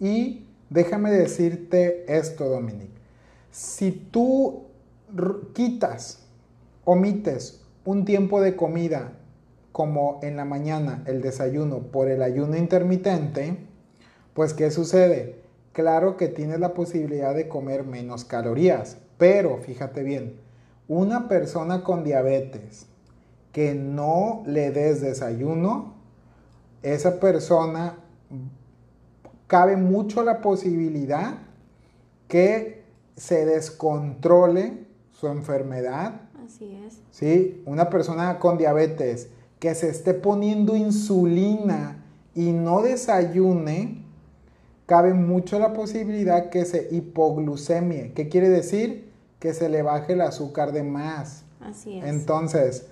B: Y déjame decirte esto, Dominic. Si tú quitas, omites un tiempo de comida como en la mañana el desayuno por el ayuno intermitente, pues ¿qué sucede? Claro que tienes la posibilidad de comer menos calorías, pero fíjate bien, una persona con diabetes que no le des desayuno, esa persona cabe mucho la posibilidad que se descontrole su enfermedad
D: Así es.
B: ¿sí? Una persona con diabetes que se esté poniendo insulina y no desayune, cabe mucho la posibilidad que se hipoglucemie. ¿Qué quiere decir? Que se le baje el azúcar de más.
D: Así es.
B: Entonces,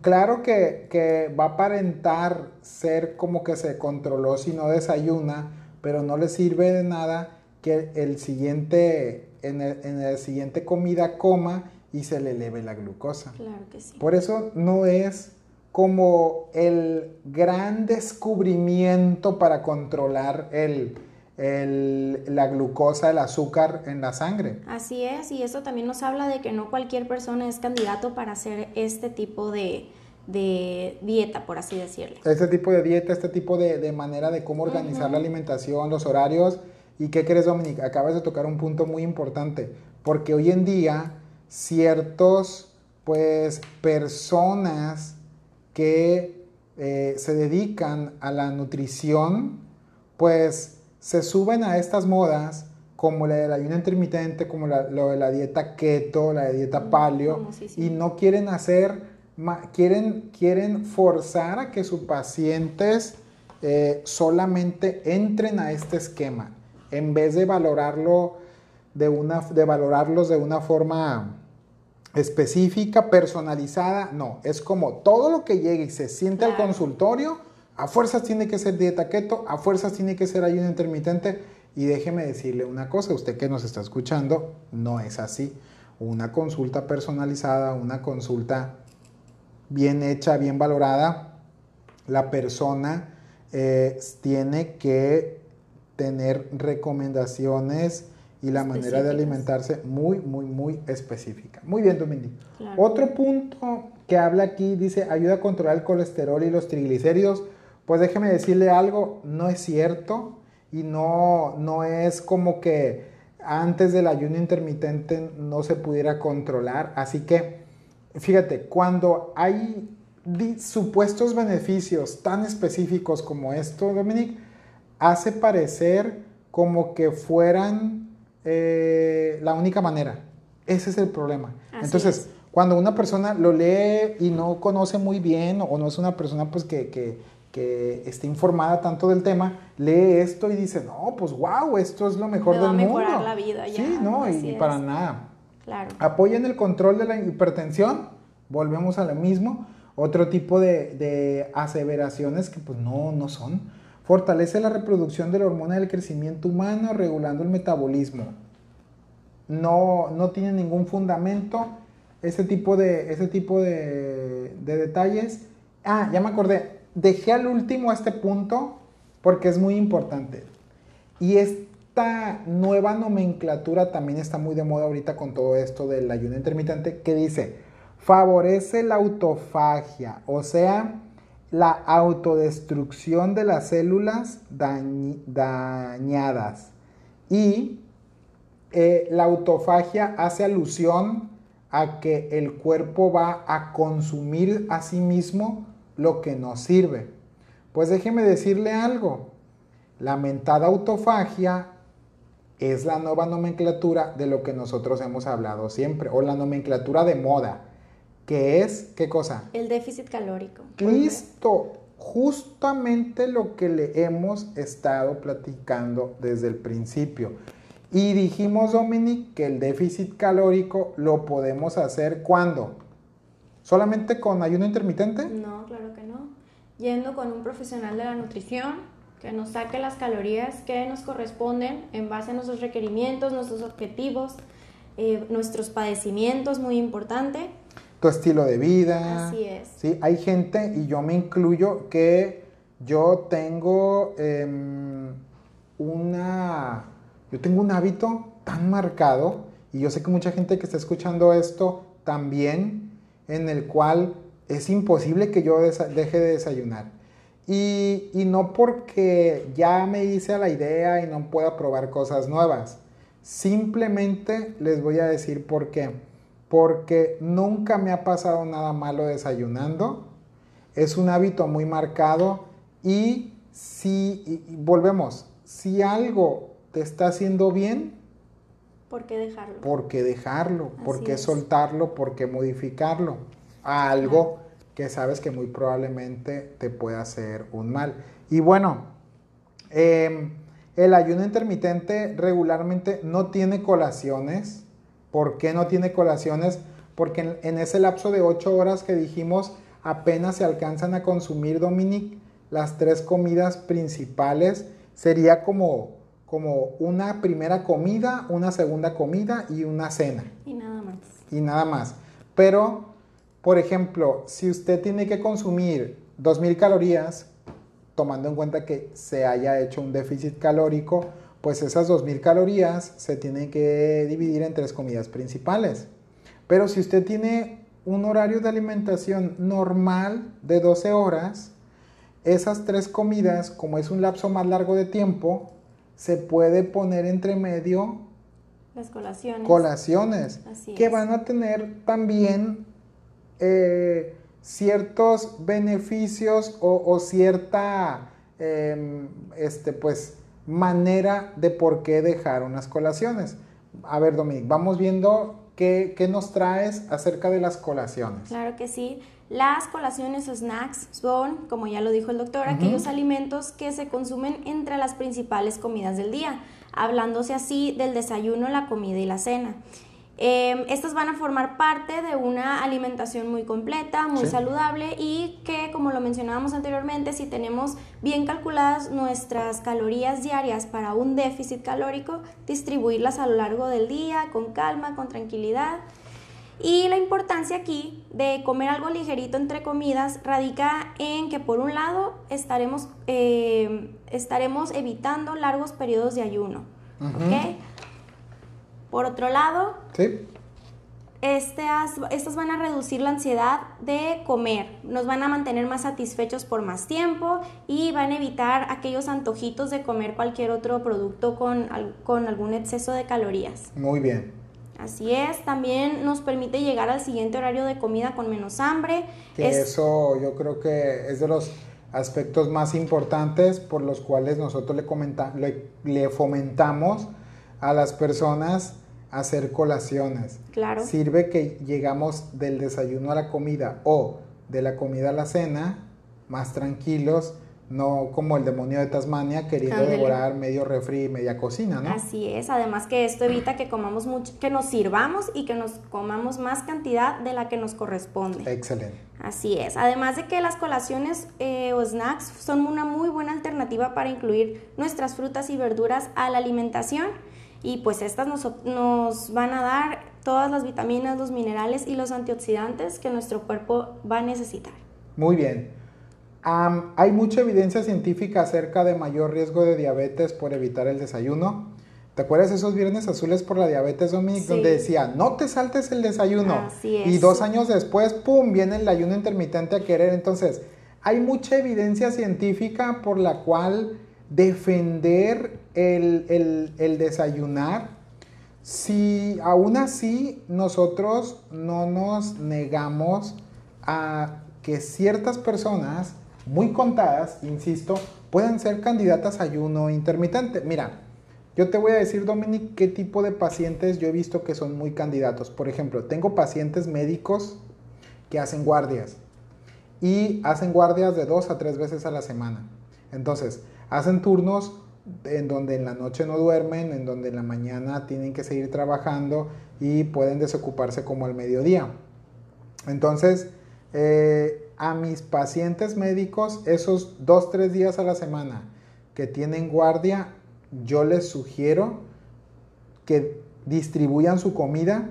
B: claro que, que va a aparentar ser como que se controló si no desayuna, pero no le sirve de nada que el siguiente, en el, en el siguiente comida coma y se le eleve la glucosa.
D: claro que sí.
B: Por eso no es como el gran descubrimiento para controlar el, el- la glucosa, el azúcar en la sangre.
D: Así es, y eso también nos habla de que no cualquier persona es candidato para hacer este tipo de, de dieta, por así decirlo.
B: Este tipo de dieta, este tipo de, de manera de cómo organizar la alimentación, los horarios. ¿Y qué crees, Dominic? Acabas de tocar un punto muy importante, porque hoy en día ciertos, pues, personas que eh, se dedican a la nutrición, pues, se suben a estas modas como la del ayuno intermitente, como la, lo de la dieta keto, la de dieta paleo,
D: famosísimo.
B: y no quieren hacer, quieren, quieren forzar a que sus pacientes eh, solamente entren a este esquema, en vez de valorarlo de una, de valorarlos de una forma específica, personalizada, no, es como todo lo que llegue y se siente al consultorio, a fuerzas tiene que ser dieta keto, a fuerzas tiene que ser ayuno intermitente, Y déjeme decirle una cosa, usted que nos está escuchando, no es así. Una consulta personalizada, una consulta bien hecha, bien valorada, la persona eh, tiene que tener recomendaciones y la manera de alimentarse muy, muy, muy específica. Muy bien, Dominique. Otro punto que habla aquí dice ayuda a controlar el colesterol y los triglicéridos. Pues déjeme decirle algo, no es cierto y no, no es como que antes del ayuno intermitente no se pudiera controlar. Así que, fíjate, cuando hay supuestos beneficios tan específicos como esto, Dominic, hace parecer como que fueran eh, la única manera. Ese es el problema. Entonces, cuando una persona lo lee y no conoce muy bien o no es una persona pues que, que, que esté informada tanto del tema, lee esto y dice, no, pues wow, esto es lo mejor del mundo.
D: mejorar la vida ya.
B: Sí, no, y, para nada.
D: Claro.
B: Apoyen el control de la hipertensión, volvemos a lo mismo, otro tipo de, de aseveraciones que pues no, no son. Fortalece la reproducción de la hormona del crecimiento humano, regulando el metabolismo. No, no tiene ningún fundamento ese tipo de, ese tipo de, de detalles. Ah, ya me acordé, dejé al último este punto porque es muy importante. Y esta nueva nomenclatura también está muy de moda ahorita con todo esto del ayuno intermitente que dice, favorece la autofagia, o sea, la autodestrucción de las células dañadas. Y eh, la autofagia hace alusión a que el cuerpo va a consumir a sí mismo lo que nos sirve. Pues déjeme decirle algo. La mentada autofagia es la nueva nomenclatura de lo que nosotros hemos hablado siempre, o la nomenclatura de moda, que es, ¿qué cosa?
D: El déficit calórico.
B: Listo, justamente lo que le hemos estado platicando desde el principio. Y dijimos, Dominic, que el déficit calórico lo podemos hacer cuando? ¿Solamente con ayuno intermitente?
D: No, claro que no. Yendo con un profesional de la nutrición que nos saque las calorías que nos corresponden en base a nuestros requerimientos, nuestros objetivos, eh, nuestros padecimientos, muy importante.
B: Tu estilo de vida.
D: Así es.
B: Sí, hay gente, y yo me incluyo, que yo tengo em, una. Yo tengo un hábito tan marcado, y yo sé que mucha gente que está escuchando esto también en el cual es imposible que yo deje de desayunar. Y, no porque ya me hice a la idea y no pueda probar cosas nuevas. Simplemente les voy a decir por qué. Porque nunca me ha pasado nada malo desayunando. Es un hábito muy marcado y si volvemos, si algo te está haciendo bien,
D: ¿Por qué dejarlo?
B: ¿Por qué dejarlo? ¿Por qué soltarlo? ¿Por qué modificarlo? A algo que sabes que muy probablemente te puede hacer un mal. Y bueno, em, el ayuno intermitente regularmente no tiene colaciones. ¿Por qué no tiene colaciones? Porque en, en ese lapso de 8 horas que dijimos, apenas se alcanzan a consumir, Dominic, las tres comidas principales. Sería como como una primera comida, una segunda comida y una cena.
D: Y nada más.
B: Y nada más. Pero, por ejemplo, si usted tiene que consumir 2.000 calorías, tomando en cuenta que se haya hecho un déficit calórico, pues esas 2.000 calorías se tienen que dividir en tres comidas principales. Pero si usted tiene un horario de alimentación normal de 12 horas, esas tres comidas, como es un lapso más largo de tiempo, se puede poner entre medio
D: las colaciones,
B: colaciones que van a tener también eh, ciertos beneficios o, cierta em, este, pues, manera de por qué dejar unas colaciones. A ver, Dominic, vamos viendo qué, qué nos traes acerca de las colaciones.
D: Claro que sí. Las colaciones o snacks son, como ya lo dijo el doctor, aquellos alimentos que se consumen entre las principales comidas del día, hablándose así del desayuno, la comida y la cena. Em, estas van a formar parte de una alimentación muy completa, muy
B: Sí.
D: saludable y que, como lo mencionábamos anteriormente, si tenemos bien calculadas nuestras calorías diarias para un déficit calórico, distribuirlas a lo largo del día con calma, con tranquilidad. Y la importancia aquí de comer algo ligerito entre comidas radica en que por un lado estaremos, eh, estaremos evitando largos periodos de ayuno. ¿ok? Por otro lado,
B: ¿Sí?
D: estas, estas van a reducir la ansiedad de comer, nos van a mantener más satisfechos por más tiempo y van a evitar aquellos antojitos de comer cualquier otro producto con, con algún exceso de calorías.
B: Muy bien.
D: Así es, también nos permite llegar al siguiente horario de comida con menos hambre.
B: Que
D: Es-
B: eso yo creo que es de los aspectos más importantes por los cuales nosotros le, comenta- le, le fomentamos a las personas hacer colaciones.
D: Claro.
B: Sirve que llegamos del desayuno a la comida o de la comida a la cena más tranquilos, no como el demonio de Tasmania queriendo
D: Ándale.
B: devorar medio refri y media cocina, ¿no?
D: Así es, además que esto evita que comamos mucho, que nos sirvamos y que nos comamos más cantidad de la que nos corresponde.
B: Excelente.
D: Así es, además de que las colaciones eh, o snacks son una muy buena alternativa para incluir nuestras frutas y verduras a la alimentación y pues estas nos, nos van a dar todas las vitaminas, los minerales y los antioxidantes que nuestro cuerpo va a necesitar.
B: Muy bien. Hay mucha evidencia científica acerca de mayor riesgo de diabetes por evitar el desayuno. ¿Te acuerdas esos viernes azules por la diabetes, Dominic?
D: Sí.
B: Donde decía, no te saltes el desayuno.
D: Así es.
B: Y dos años después, ¡pum!, viene el ayuno intermitente a querer. Entonces, hay mucha evidencia científica por la cual defender el, el- desayunar si aún así nosotros no nos negamos a que ciertas personas, muy contadas, insisto, puedan ser candidatas a ayuno intermitente. Mira, yo te voy a decir, Dominic, qué tipo de pacientes yo he visto que son muy candidatos. Por ejemplo, tengo pacientes médicos que hacen guardias y hacen guardias de dos a tres veces a la semana. Entonces, hacen turnos en donde en la noche no duermen, en donde en la mañana tienen que seguir trabajando y pueden desocuparse como al mediodía. Entonces, eh, a mis pacientes médicos, esos dos, tres días a la semana que tienen guardia, yo les sugiero que distribuyan su comida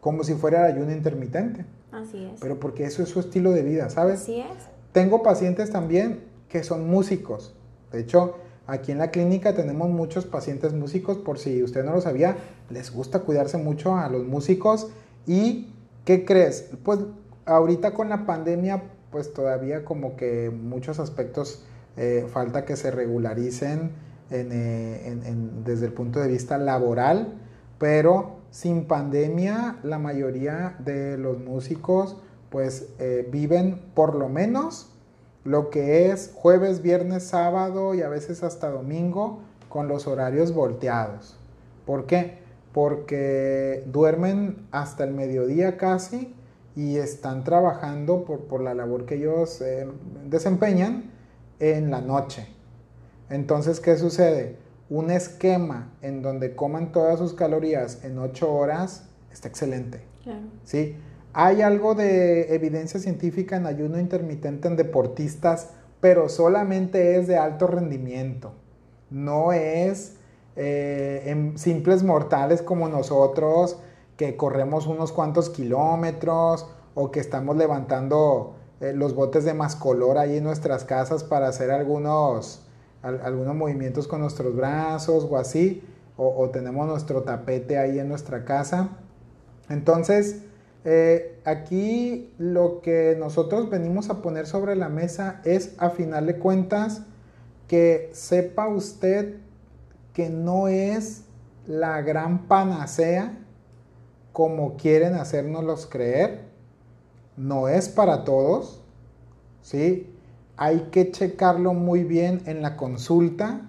B: como si fuera el ayuno intermitente.
D: Así es.
B: Pero porque eso es su estilo de vida, ¿sabes?
D: Así es.
B: Tengo pacientes también que son músicos. De hecho, aquí en la clínica tenemos muchos pacientes músicos, por si usted no lo sabía, les gusta cuidarse mucho a los músicos. ¿Y qué crees? Pues ahorita con la pandemia, pues todavía como que muchos aspectos eh, falta que se regularicen en, eh, desde el punto de vista laboral, pero sin pandemia la mayoría de los músicos pues eh, viven por lo menos lo que es jueves, viernes, sábado y a veces hasta domingo con los horarios volteados. ¿Por qué? Porque duermen hasta el mediodía casi y están trabajando por, por la labor que ellos eh, desempeñan en la noche. Entonces, ¿qué sucede? Un esquema en donde coman todas sus calorías en 8 horas está excelente.
D: Claro.
B: ¿sí? Hay algo de evidencia científica en ayuno intermitente en deportistas, pero solamente es de alto rendimiento. No es eh, en simples mortales como nosotros, que corremos unos cuantos kilómetros o que estamos levantando eh, los botes de mascolor ahí en nuestras casas para hacer algunos, al- algunos movimientos con nuestros brazos o así, o, o tenemos nuestro tapete ahí en nuestra casa. Entonces, eh, aquí lo que nosotros venimos a poner sobre la mesa es, a final de cuentas, que sepa usted que no es la gran panacea como quieren hacérnoslos creer. No es para todos, ¿sí? Hay que checarlo muy bien en la consulta.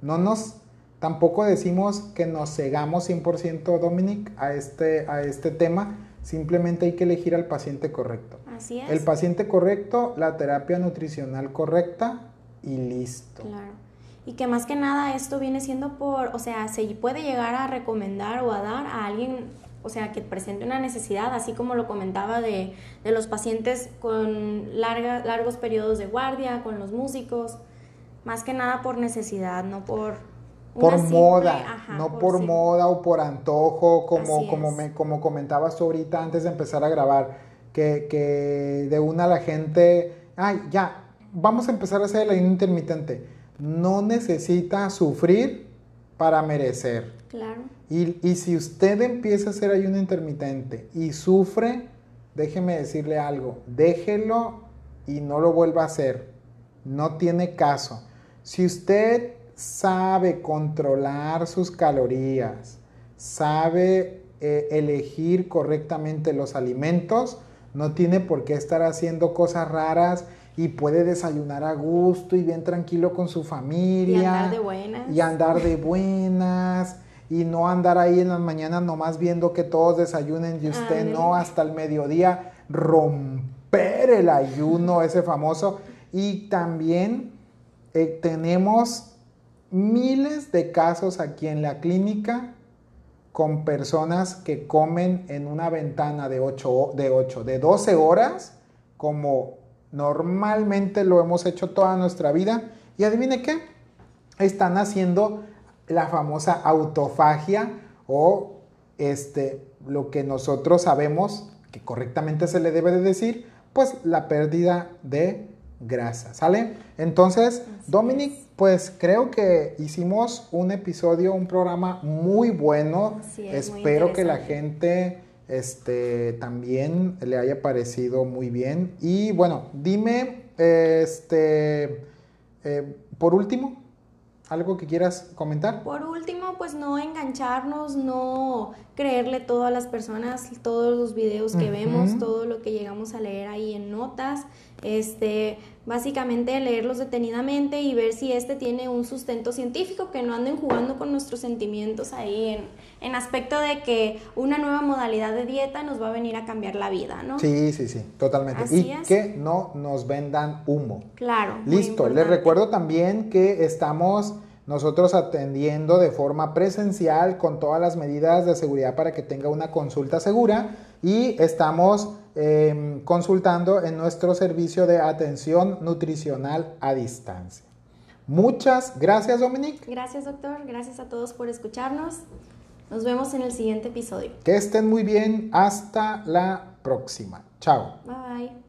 B: No nos, tampoco decimos que nos cegamos 100% Dominic a este, a este tema. Simplemente hay que elegir al paciente correcto.
D: Así es.
B: El paciente correcto, la terapia nutricional correcta y listo.
D: Claro. y que más que nada esto viene siendo por, o sea, se puede llegar a recomendar o a dar a alguien, o sea, que presente una necesidad, así como lo comentaba de, de los pacientes con larga, largos periodos de guardia, con los músicos, más que nada por necesidad, no por...
B: Por moda, no por, moda o por antojo, como, como, me, como comentabas ahorita antes de empezar a grabar, que, que de una la gente, ay, ya, vamos a empezar a hacer el ayuno intermitente no necesita sufrir para merecer.
D: Claro.
B: Y, y, si usted empieza a hacer ayuno intermitente y sufre, déjeme decirle algo, déjelo y no lo vuelva a hacer. No tiene caso. Si usted sabe controlar sus calorías, sabe eh, elegir correctamente los alimentos, no tiene por qué estar haciendo cosas raras y puede desayunar a gusto y bien tranquilo con su familia. Y
D: andar de buenas.
B: Y andar de buenas. y no andar ahí en las mañanas nomás viendo que todos desayunen y usted no hasta el mediodía romper el ayuno ese famoso. Y también eh, tenemos miles de casos aquí en la clínica con personas que comen en una ventana de 8, de 8, de 12 horas como Normalmente lo hemos hecho toda nuestra vida. Y adivine qué, están haciendo la famosa autofagia o este, lo que nosotros sabemos que correctamente se le debe de decir, pues la pérdida de grasa, ¿sale? Entonces, Dominic, pues creo que hicimos un episodio, un programa muy bueno. Espero que la gente este, también le haya parecido muy bien. Y bueno, dime, este, eh, por último, ¿algo que quieras comentar?
D: Por último, pues no engancharnos, no creerle todo a las personas, todos los videos que vemos, todo lo que llegamos a leer ahí en notas. Este, básicamente leerlos detenidamente y ver si este tiene un sustento científico, que no anden jugando con nuestros sentimientos ahí en, en aspecto de que una nueva modalidad de dieta nos va a venir a cambiar la vida, ¿no?
B: Sí, sí, sí, totalmente. y que no nos vendan humo.
D: Claro.
B: Listo, les recuerdo también que estamos nosotros atendiendo de forma presencial con todas las medidas de seguridad para que tenga una consulta segura y estamos em, consultando en nuestro servicio de atención nutricional a distancia. Muchas gracias, Dominique.
D: Gracias, doctor. Gracias a todos por escucharnos. Nos vemos en el siguiente episodio.
B: Que estén muy bien. Hasta la próxima. Chao.
D: Bye.